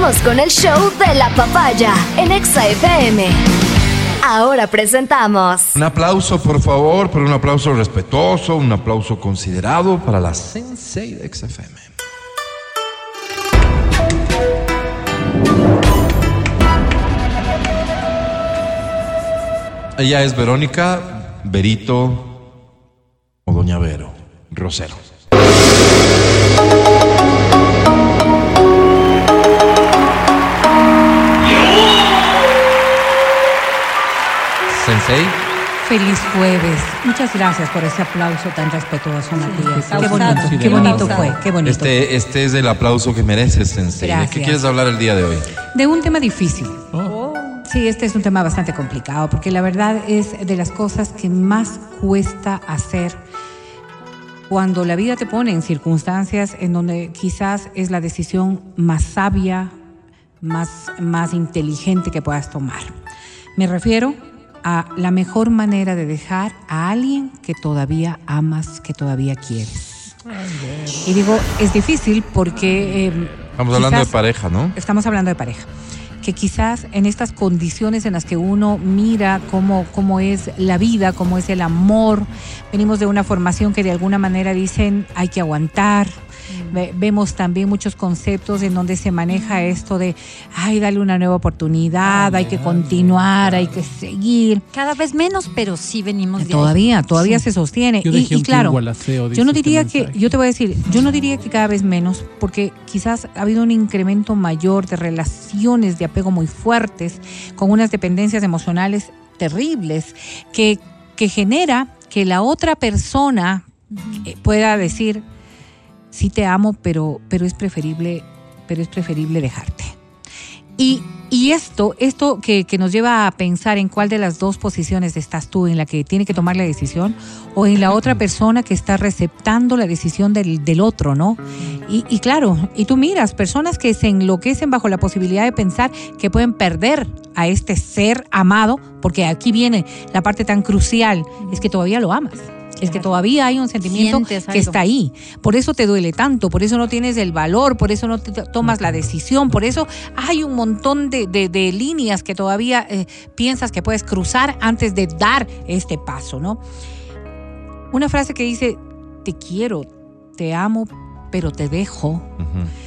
Con el show de la papaya en Exa. Ahora presentamos. Un aplauso, por favor, pero un aplauso respetuoso, un aplauso considerado para la Sensei de XFM. Ella es Verónica Berito o Doña Vero Rosero. Feliz jueves. Muchas gracias por ese aplauso tan respetuoso, Matías. Qué bonito, qué bonito fue, qué bonito. Este, este es el aplauso que mereces, Sensei. ¿De qué Gracias. quieres hablar el día de hoy? De un tema difícil. Oh. Sí, este es un tema bastante complicado, porque la verdad es de las cosas que más cuesta hacer cuando la vida te pone en circunstancias en donde quizás es la decisión más sabia, más, más inteligente que puedas tomar. Me refiero a la mejor manera de dejar a alguien que todavía amas, que todavía quieres. Y digo, es difícil porque... eh, Estamos hablando de pareja, ¿no? estamos hablando de pareja, que quizás en estas condiciones en las que uno mira cómo, cómo es la vida, cómo es el amor, venimos de una formación que de alguna manera dicen hay que aguantar. Ve- Vemos también muchos conceptos en donde se maneja esto de, ay, dale una nueva oportunidad, hay que continuar, hay que seguir. Cada vez menos, pero sí venimos de ahí. Todavía, todavía Sí. se sostiene. Yo y, claro, aseo, yo no este diría que, yo te voy a decir, yo no diría que cada vez menos, porque quizás ha habido un incremento mayor de relaciones de apego muy fuertes, con unas dependencias emocionales terribles, que, que genera que la otra persona pueda decir, sí te amo, pero, pero es preferible, pero es preferible dejarte. Y, y esto, esto que, que nos lleva a pensar en cuál de las dos posiciones estás tú, en la que tiene que tomar la decisión o en la otra persona que está receptando la decisión del, del otro, ¿no? Y, y claro, y tú miras, personas que se enloquecen bajo la posibilidad de pensar que pueden perder a este ser amado, porque aquí viene la parte tan crucial, es que todavía lo amas. Es que todavía hay un sentimiento que está ahí. Por eso te duele tanto, por eso no tienes el valor, por eso no te tomas la decisión, por eso hay un montón de, de- de líneas que todavía eh, piensas que puedes cruzar antes de dar este paso, ¿no? Una frase que dice, te quiero, te amo, pero te dejo,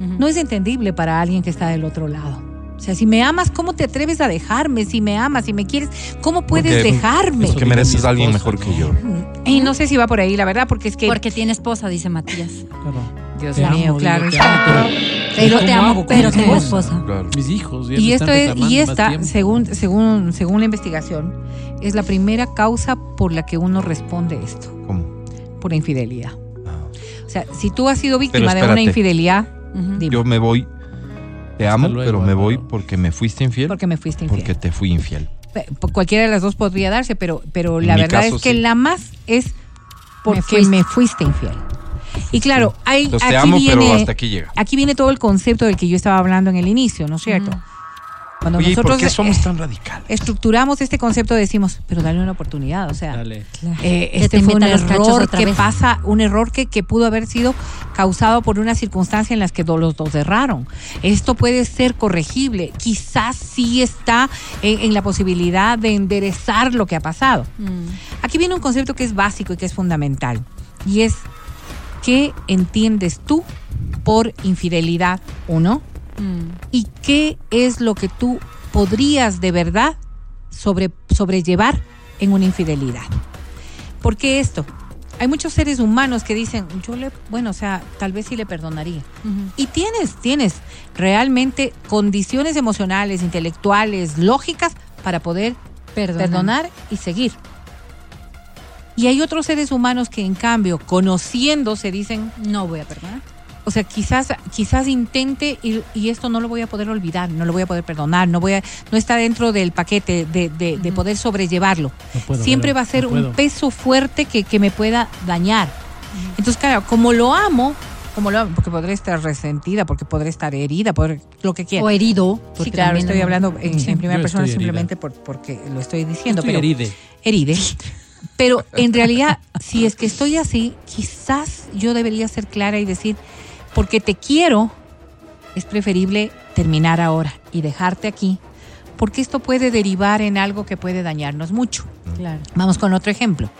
no es entendible para alguien que está del otro lado. O sea, si me amas, ¿cómo te atreves a dejarme? Si me amas, si me quieres, ¿cómo puedes Porque- dejarme? Porque mereces a alguien mejor que yo. Y no sé si va por ahí, la verdad, porque es que... Porque tiene esposa, dice Matías. Claro. Dios Te mío, amo, claro. digo, te amo, pero- Pero te ¿Cómo amo, pero tengo esposa? esposa. Claro. Mis hijos. Y esto es, y esta, según, según, según la investigación, es la primera causa por la que uno responde esto, ¿Cómo? por infidelidad. Ah. O sea, si tú has sido víctima de una infidelidad, Yo me voy, te amo, luego, pero me voy porque me fuiste infiel. porque me fuiste infiel. Porque te fui infiel. Cualquiera de las dos podría darse, pero, pero En la verdad caso, es que sí. la más es porque fuiste. me fuiste infiel. Y claro, hay, Entonces aquí te amo, viene, pero hasta aquí llega. aquí viene todo el concepto del que yo estaba hablando en el inicio, ¿no es cierto? Cuando Oye, ¿y nosotros ¿por qué somos eh, tan radicales? estructuramos este concepto decimos, pero dale una oportunidad, o sea, Dale. eh, este te fue un error que vez. pasa, un error que, que pudo haber sido causado por una circunstancia en las que do- los dos erraron. Esto puede ser corregible, quizás sí está en, en la posibilidad de enderezar lo que ha pasado. Mm. Aquí viene un concepto que es básico y que es fundamental, y es ¿qué entiendes tú por infidelidad uno? Mm. ¿Y qué es lo que tú podrías de verdad sobre, sobrellevar en una infidelidad? ¿Por qué esto? Hay muchos seres humanos que dicen, yo le, bueno, o sea, tal vez sí le perdonaría. Y tienes, tienes realmente condiciones emocionales, intelectuales, lógicas para poder Perdonar. perdonar y seguir. Y hay otros seres humanos que en cambio, conociéndose, dicen, No voy a perdonar. O sea, quizás, quizás intente y, y esto no lo voy a poder olvidar, no lo voy a poder perdonar, no voy a, no está dentro del paquete de, de- de poder sobrellevarlo. No puedo, Siempre va a ser no un peso fuerte que, que me pueda dañar. Entonces, claro, como lo amo, como lo amo, porque podré estar resentida, porque podré estar herida, por lo que quiera. O herido. Sí, claro, estoy hablando en, Sí. en primera persona simplemente por, porque lo estoy diciendo, Estoy pero heride. heride. Pero en realidad, si es que estoy así, quizás yo debería ser clara y decir, porque te quiero, es preferible terminar ahora y dejarte aquí, porque esto puede derivar en algo que puede dañarnos mucho. Claro. Vamos con otro ejemplo.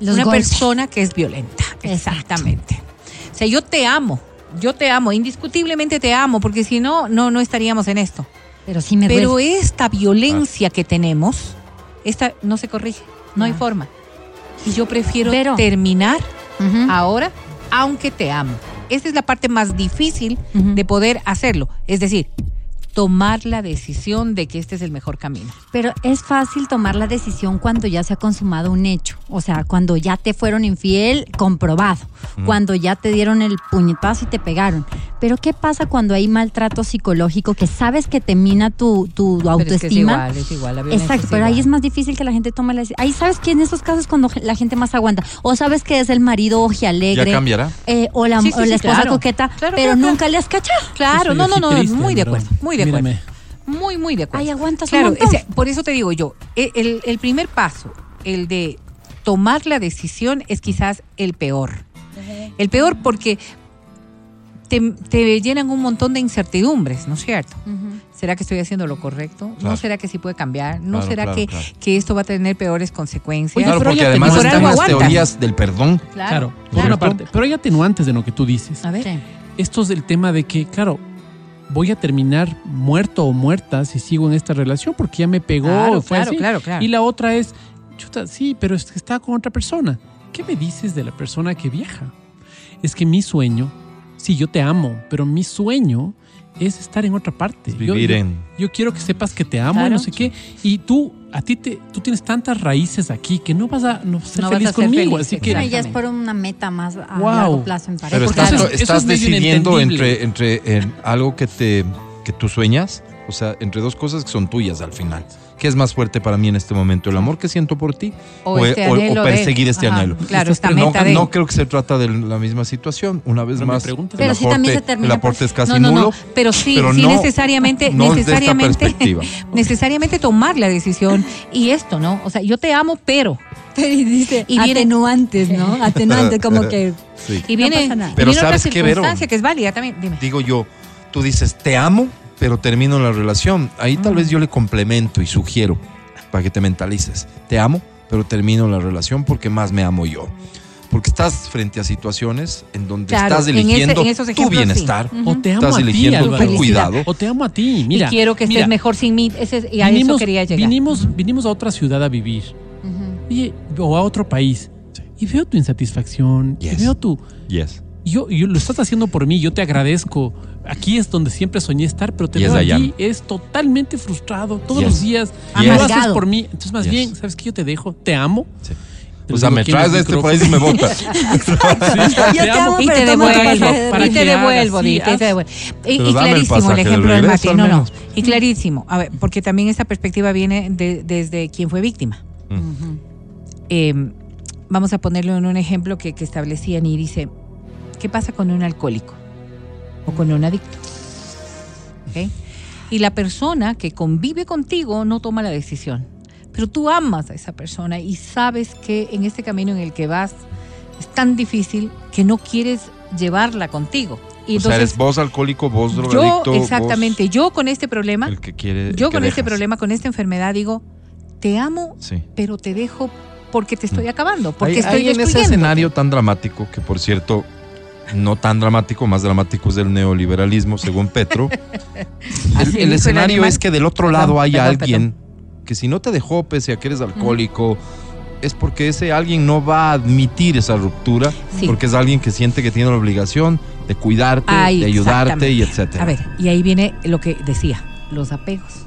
Los Una golpes. persona que es violenta. Exactamente. O sea, yo te amo, yo te amo, indiscutiblemente te amo, porque si no, no, no estaríamos en esto. Pero sí me Pero duele. esta violencia que tenemos, esta no se corrige, no hay No. forma. Y yo prefiero Pero- terminar ahora, aunque te amo. Esa es la parte más difícil de poder hacerlo. Es decir, tomar la decisión de que este es el mejor camino. Pero es fácil tomar la decisión cuando ya se ha consumado un hecho. O sea, cuando ya te fueron infiel, comprobado. Cuando ya te dieron el puñetazo y te pegaron. Pero ¿qué pasa cuando hay maltrato psicológico que sabes que te mina tu, tu Pero es que es autoestima? igual, es igual, la violencia Exacto, es pero ahí es más difícil que la gente tome la decisión. Ahí sabes que en esos casos es cuando la gente más aguanta. O sabes que es el marido ojialegre. Ya cambiará. eh, o la, Sí, sí, o la sí, esposa claro. coqueta, Claro, pero claro, nunca le has cachado. Claro, no, no, no, triste, muy de acuerdo, muy de acuerdo. mírame. Muy, muy de acuerdo. Ay, aguantas un claro, montón. ese- por eso te digo yo, e- el, el primer paso, el de tomar la decisión, es quizás el peor. El peor porque te, te llenan un montón de incertidumbres, ¿no es cierto? ¿Será que estoy haciendo lo correcto? ¿No Claro. será que sí puede cambiar? ¿No Claro, será claro, que, claro. que esto va a tener peores consecuencias? Oye, Claro, pero porque además están algo las aguantas. teorías del perdón. Claro, por una parte. Pero hay atenuantes de lo que tú dices. A ver. Sí. Esto es el tema de que, claro, voy a terminar muerto o muerta si sigo en esta relación porque ya me pegó. Claro, fue claro, así. claro, claro. Y la otra es, chuta, sí, pero es que está con otra persona. ¿Qué me dices de la persona que viaja? Es que mi sueño, sí, yo te amo, pero mi sueño es estar en otra parte. Es vivir yo, en- yo quiero que sepas que te amo y Claro. no sé qué. Y tú, a ti te, tú tienes tantas raíces aquí que no vas a no vas a ser No feliz a ser conmigo. feliz, así que exacto. ya es por una meta más a Wow. largo plazo en pareja. Pero Porque estás, eso es- eso estás es decidiendo entre, entre en algo que te que tú sueñas, o sea, entre dos cosas que son tuyas al final. ¿Qué es más fuerte para mí en este momento? ¿El amor que siento por ti? O este o- de- perseguir este Ajá, anhelo? claro, esta no, meta de... no creo que se trata de la misma situación. Una vez más, el Pero sí también se aporte, termina el aporte por- es casi no, no, nulo. no, pero sí, pero sí no- necesariamente, no necesariamente, necesariamente tomar la decisión y esto, ¿no? O sea, yo te amo, pero Y dice, Y viene- atenuantes, ¿no? Atenuantes, como que... Sí. y viene, pasa nada. y Pero viene otra ¿sabes qué, Vero? circunstancia que es válida también. Dime. Digo yo, tú dices, te amo, pero termino la relación. Ahí tal vez yo le complemento y sugiero para que te mentalices. Te amo, pero termino la relación porque más me amo yo. Porque estás frente a situaciones en donde Claro, estás en ese- eligiendo en tu sí. bienestar. O te amo Estás a ti, eligiendo tu Álvaro. cuidado. O te amo a ti. Mira, y quiero que estés mira, mejor sin mí. Ese es- y a eso quería llegar. Vinimos, vinimos a otra ciudad a vivir. Oye, o a otro país. Sí. Y veo tu insatisfacción. Yes. Y veo tu. Yes. Yo, yo lo estás haciendo por mí, yo te agradezco. Aquí es donde siempre soñé estar, pero te Yes, veo am. es totalmente frustrado todos Yes. los días. Yes. Lo haces por mí. Entonces, más Yes. bien, ¿sabes qué? Yo te dejo, te amo. Sí. O sea, me aquí traes de este micrófono. país y me botas. Sí, Yo te amo, y te devuelvo, y te devuelvo, y te haz. devuelvo. Y, el clarísimo el, ejemplo del Mati. No, no. Y clarísimo. A ver, porque también esta perspectiva viene de- desde quien fue víctima. Eh, vamos a ponerlo en un ejemplo que, que establecían y dice, ¿qué pasa con un alcohólico o con un adicto? ¿Ok? Y la persona que convive contigo no toma la decisión, pero tú amas a esa persona y sabes que en este camino en el que vas es tan difícil que no quieres llevarla contigo. Y o sea, eres vos alcohólico, vos yo drogadicto. exactamente, yo con este problema, el que quiere. el yo que con este problema, con esta enfermedad, digo, te amo, Sí. pero te dejo porque te estoy acabando, porque Ahí- estoy ahí en ese escenario tan dramático, que por cierto, no tan dramático, más dramático es el neoliberalismo, según Petro. el escenario es que del otro Perdón, lado hay perdón, alguien que si no te dejó, pese a que eres alcohólico, es porque ese alguien no va a admitir esa ruptura, Sí. porque es alguien que siente que tiene la obligación de cuidarte, Ay, de ayudarte y etcétera. A ver, y ahí viene lo que decía, los apegos.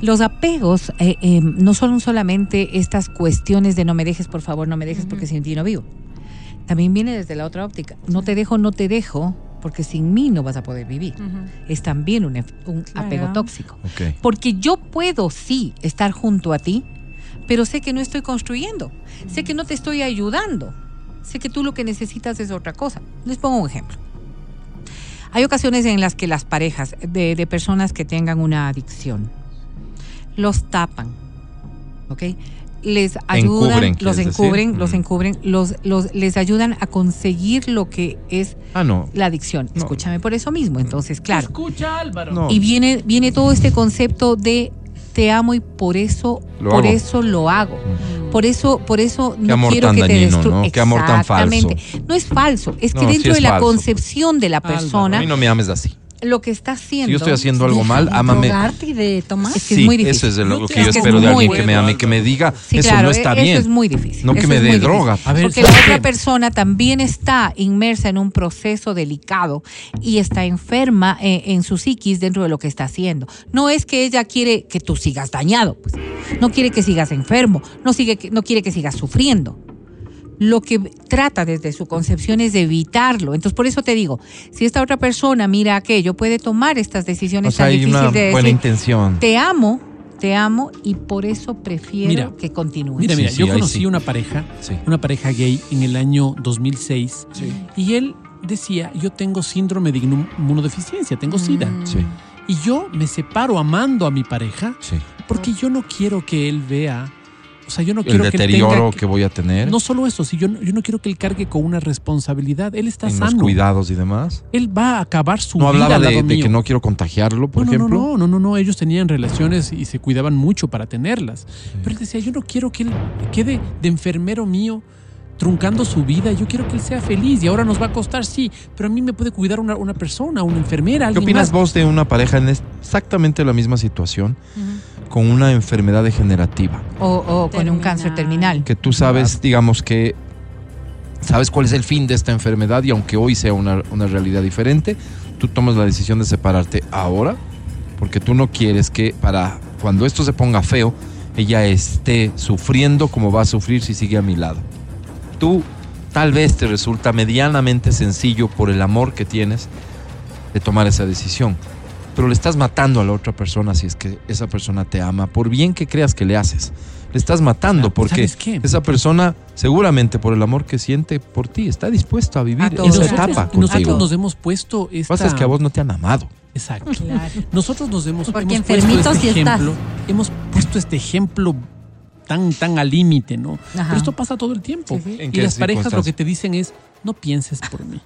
Los apegos eh, eh, no son solamente estas cuestiones de no me dejes, por favor, no me dejes porque sin ti no vivo. También viene desde la otra óptica. No te dejo, no te dejo, porque sin mí no vas a poder vivir. Es también un, ef- un Claro. apego tóxico. Porque yo puedo sí estar junto a ti, pero sé que no estoy construyendo, sé que no te estoy ayudando, sé que tú lo que necesitas es otra cosa. Les pongo un ejemplo. Hay ocasiones en las que las parejas de, de personas que tengan una adicción los tapan, ¿ok? Les ayudan, Encubren, los encubren, los Mm. encubren, los, los, les ayudan a conseguir lo que es Ah, no. la adicción. No. Escúchame por eso mismo. Entonces, claro. Escucha, Álvaro. No. Y viene, viene todo este concepto de te amo y por eso, Lo por hago. eso lo hago. Por eso, por eso no amor quiero tan que te destruya. ¿no? Qué amor tan Exactamente. No es falso, es que No, sí dentro es de la falso. concepción de la Álvaro, persona, A mí no me ames así. Lo que está haciendo. Si yo estoy haciendo algo mal, de ámame. drogarte y de tomar. Es que es Sí, muy difícil. eso es de lo, No que yo hagas espero de muy alguien que me ame, que me diga, Sí, eso claro, no está bien. Eso es muy difícil. No que eso me es dé droga. A ver, Porque la ¿sabes otra persona también está inmersa en un proceso delicado y está enferma eh, en su psiquis dentro de lo que está haciendo. No es que ella quiere que tú sigas dañado, pues. no quiere que sigas enfermo, no, sigue, que- no quiere que sigas sufriendo. Lo que trata desde su concepción es de evitarlo. Entonces, por eso te digo, si esta otra persona mira aquello, puede tomar estas O decisiones sea, tan hay difíciles una de buena decir, intención. te amo, te amo y por eso prefiero Mira, que continúes. Mira, mira, sí, yo conocí sí. una pareja, Sí. una pareja gay en el año 2006 y él decía, yo tengo síndrome de inmunodeficiencia, tengo SIDA. Mm. Sí, Y yo me separo amando a mi pareja sí. porque yo no quiero que él vea, o sea, yo no El quiero deterioro que, voy a tener No solo eso, si yo, no- yo no quiero que él cargue con una responsabilidad. Él está en los sano. cuidados y demás. Él va a acabar su No vida hablaba al de, que no quiero contagiarlo, por no, no, ejemplo. No, no, no, no, ellos tenían relaciones y se cuidaban mucho para tenerlas. Pero él decía, yo no quiero que él quede de enfermero mío truncando su vida, yo quiero que él sea feliz y ahora nos va a costar, sí, pero a mí me puede cuidar una, una persona, una enfermera, ¿Qué alguien opinas más. vos de una pareja en exactamente la misma situación con una enfermedad degenerativa? O, o con un cáncer terminal. Que tú sabes, digamos que sabes cuál es el fin de esta enfermedad y aunque hoy sea una, una realidad diferente, tú tomas la decisión de separarte ahora porque tú no quieres que para cuando esto se ponga feo, ella esté sufriendo como va a sufrir si sigue a mi lado. Tú tal vez te resulta medianamente sencillo por el amor que tienes de tomar esa decisión, pero le estás matando a la otra persona si es que esa persona te ama, por bien que creas que le haces. Le estás matando Claro, porque esa persona seguramente por el amor que siente por ti está dispuesto a vivir A esa nosotros, etapa y nosotros contigo. nos hemos puesto Lo que pasa es que a vos no te han amado. Exacto. Nosotros nos hemos, Porque hemos puesto este estás. ejemplo, hemos puesto este ejemplo tan, tan al límite, ¿no? Ajá. Pero esto pasa todo el tiempo. Sí, sí. ¿En Y qué las parejas lo que te dicen es, no pienses por mí.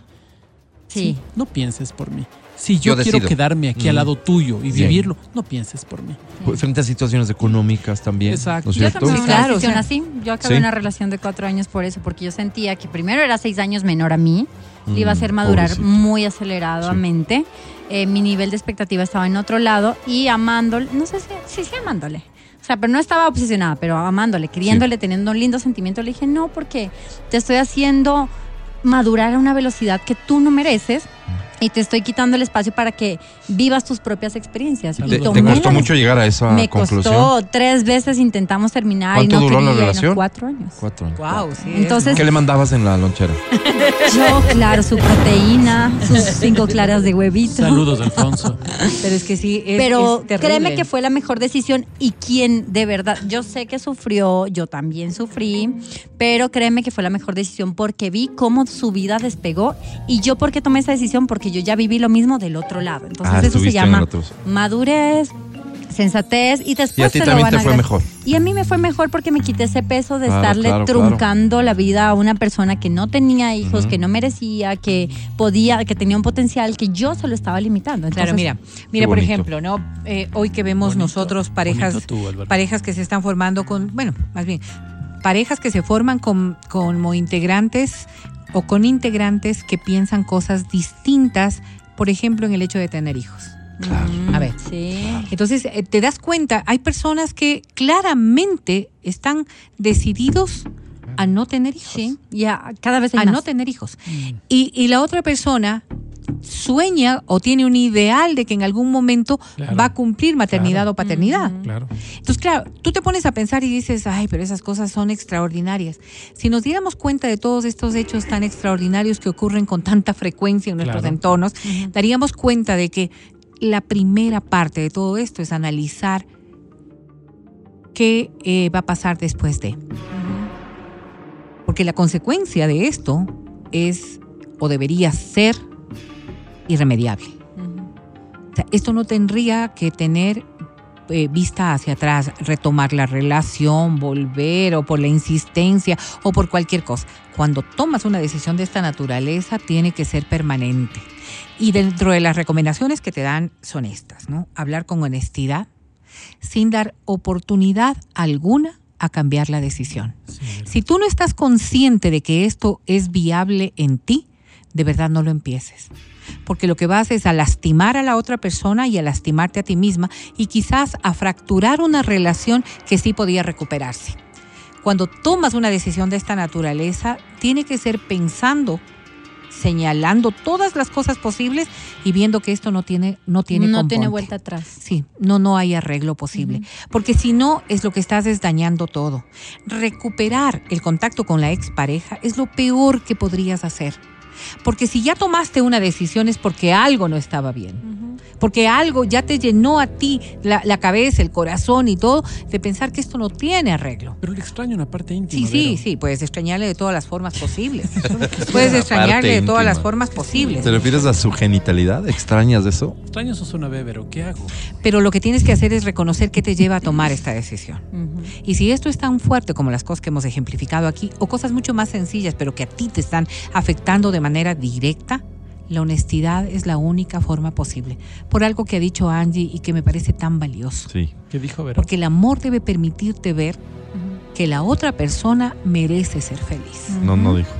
Sí. No pienses por mí. Si yo, Yo quiero decido. quedarme aquí al Mm. lado tuyo y Bien. vivirlo, no pienses por mí. Frente a situaciones económicas también. Exacto. ¿No es Yo cierto? Tomé Sí, una claro, o sea, así. Yo acabé sí. una relación de cuatro años por eso, porque yo sentía que primero era seis años menor a mí, le iba a Mm, hacer madurar pobrecito. muy aceleradamente. Eh, mi nivel de expectativa estaba en otro lado y amándole, no sé si, sí, sí, amándole. O sea, pero no estaba obsesionada, pero amándole, queriéndole, teniendo un lindo sentimiento. Le dije, no, porque te estoy haciendo madurar a una velocidad que tú no mereces y te estoy quitando el espacio para que vivas tus propias experiencias. ¿Te- Y ¿Te, costó mucho llegar a esa me conclusión? costó tres veces intentamos terminar y ¿Cuánto no duró la y no- relación? cuatro años. Cuatro años. Wow, sí. Entonces- ¿Qué le mandabas en la lonchera? Yo, claro, su proteína, sus cinco claras de huevito. Saludos, Alfonso. Pero es que sí, es, Pero es créeme que fue la mejor decisión y quien de verdad, yo sé que sufrió, yo también sufrí, pero créeme que fue la mejor decisión porque vi cómo su vida despegó y yo por qué tomé esa decisión porque yo ya viví lo mismo del otro lado. Entonces Ah, eso se llama madurez, sensatez y después Y a ti se lo también van te a fue mejor. Y a mí me fue mejor porque me quité ese peso de Claro, estarle claro, claro. truncando la vida a una persona que no tenía hijos, que no merecía, que podía, que tenía un potencial que yo se lo estaba limitando. Claro, Entonces, mira, mira, por ejemplo, ¿no? Eh, hoy que vemos Bonito, nosotros parejas, tú, parejas que se están formando con, bueno, más bien, parejas que se forman con, como integrantes o con integrantes que piensan cosas distintas, por ejemplo, en el hecho de tener hijos. Claro. A ver. Sí. Entonces, eh, te das cuenta, hay personas que claramente están decididos a no tener hijos. Sí, ya cada vez hay a más. no tener hijos. Y, y la otra persona sueña o tiene un ideal de que en algún momento Claro. va a cumplir maternidad Claro. o paternidad. Claro. Entonces, claro, tú te pones a pensar y dices, ay, pero esas cosas son extraordinarias. Si nos diéramos cuenta de todos estos hechos tan extraordinarios que ocurren con tanta frecuencia en nuestros Claro. entornos, daríamos cuenta de que la primera parte de todo esto es analizar qué eh, va a pasar después de. Porque la consecuencia de esto es o debería ser irremediable. Ujú. O sea, esto no tendría que tener eh, vista hacia atrás, retomar la relación, volver o por la insistencia o por cualquier cosa. Cuando tomas una decisión de esta naturaleza, tiene que ser permanente. Y dentro de las recomendaciones que te dan son estas, ¿no? Hablar con honestidad, sin dar oportunidad alguna a cambiar la decisión. Si tú no estás consciente de que esto es viable en ti, de verdad no lo empieces. Porque lo que vas es a lastimar a la otra persona y a lastimarte a ti misma y quizás a fracturar una relación que sí podía recuperarse. Cuando tomas una decisión de esta naturaleza, tiene que ser pensando señalando todas las cosas posibles y viendo que esto no tiene no tiene no tiene vuelta atrás. Sí, no, no hay arreglo posible. Porque si no, es lo que estás es dañando todo. Recuperar el contacto con la expareja es lo peor que podrías hacer. Porque si ya tomaste una decisión es porque algo no estaba bien. Porque algo ya te llenó a ti la, la cabeza, el corazón y todo de pensar que esto no tiene arreglo. Pero le extraño una parte íntima. Sí, sí, Vero. sí, puedes extrañarle de todas las formas posibles. puedes extrañarle de todas las formas posibles. ¿Te refieres a su genitalidad? ¿Extrañas eso? Extraño eso suena bébero. ¿Qué hago? Pero lo que tienes que hacer es reconocer qué te lleva a tomar esta decisión. Y si esto es tan fuerte como las cosas que hemos ejemplificado aquí, o cosas mucho más sencillas, pero que a ti te están afectando de manera directa, la honestidad es la única forma posible. Por algo que ha dicho Angie y que me parece tan valioso. Sí. ¿Qué dijo Vero? Porque el amor debe permitirte ver que la otra persona merece ser feliz. No, no dijo.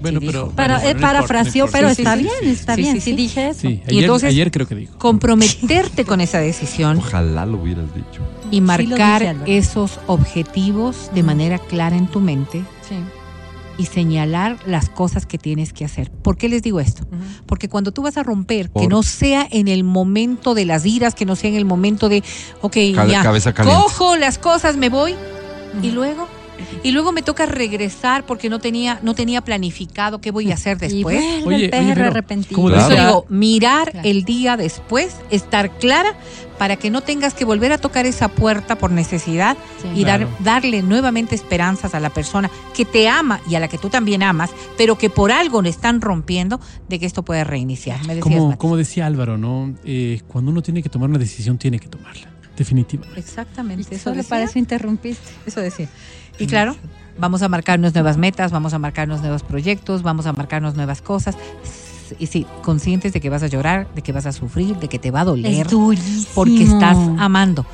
bueno, sí pero. Pero bueno, eh, no parafraseó, pero está bien, está Sí, bien. sí, Sí, sí. dije eso. Sí, Y ayer, entonces- ayer creo que dijo. Comprometerte con esa decisión Ojalá lo hubieras dicho. y marcar dije, esos objetivos de manera clara en tu mente Sí. Y señalar las cosas que tienes que hacer. ¿Por qué les digo esto? Porque cuando tú vas a romper, que no sea en el momento de las iras, que no sea en el momento de, ok, ya, cojo las cosas, me voy y luego... Y luego me toca regresar porque no tenía, no tenía planificado qué voy a hacer después. Oye, el oye, arrepentido. ¿cómo Por eso Claro. digo, mirar Claro. el día después, estar clara para que no tengas que volver a tocar esa puerta por necesidad Sí. y dar, darle nuevamente esperanzas a la persona que te ama y a la que tú también amas, pero que por algo le están rompiendo de que esto puede reiniciar. Me decías, Como, decía Álvaro, ¿no? Eh, cuando uno tiene que tomar una decisión, tiene que tomarla. Definitivamente. Exactamente, eso para eso interrumpiste. Eso decía. Y claro, vamos a marcarnos nuevas metas, vamos a marcarnos nuevos proyectos, vamos a marcarnos nuevas cosas. Y sí, conscientes de que vas a llorar, de que vas a sufrir, de que te va a doler, Es porque estás amando.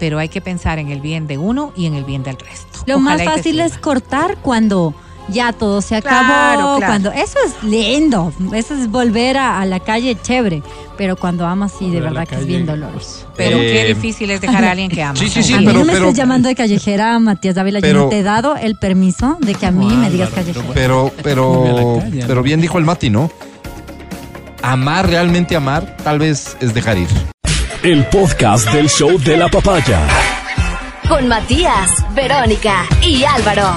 Pero hay que pensar en el bien de uno y en el bien del resto. Lo más Ojalá fácil es cortar cuando ya todo se acabó. Claro, claro. Cuando eso es lindo, eso es volver a, a la calle chévere. Pero cuando amas sí, de Volver verdad que es bien doloroso. Pero Eh, qué difícil es dejar a alguien que ama. Sí, sí, sí, a mí pero- no me pero- estés llamando de callejera, Matías Dávila. yo pero- no te he dado el permiso de que a mí me digas callejera. Pero, pero, pero bien dijo el Mati, ¿no? Amar, realmente amar, tal vez es dejar ir. El podcast del show de la papaya. Con Matías, Verónica y Álvaro.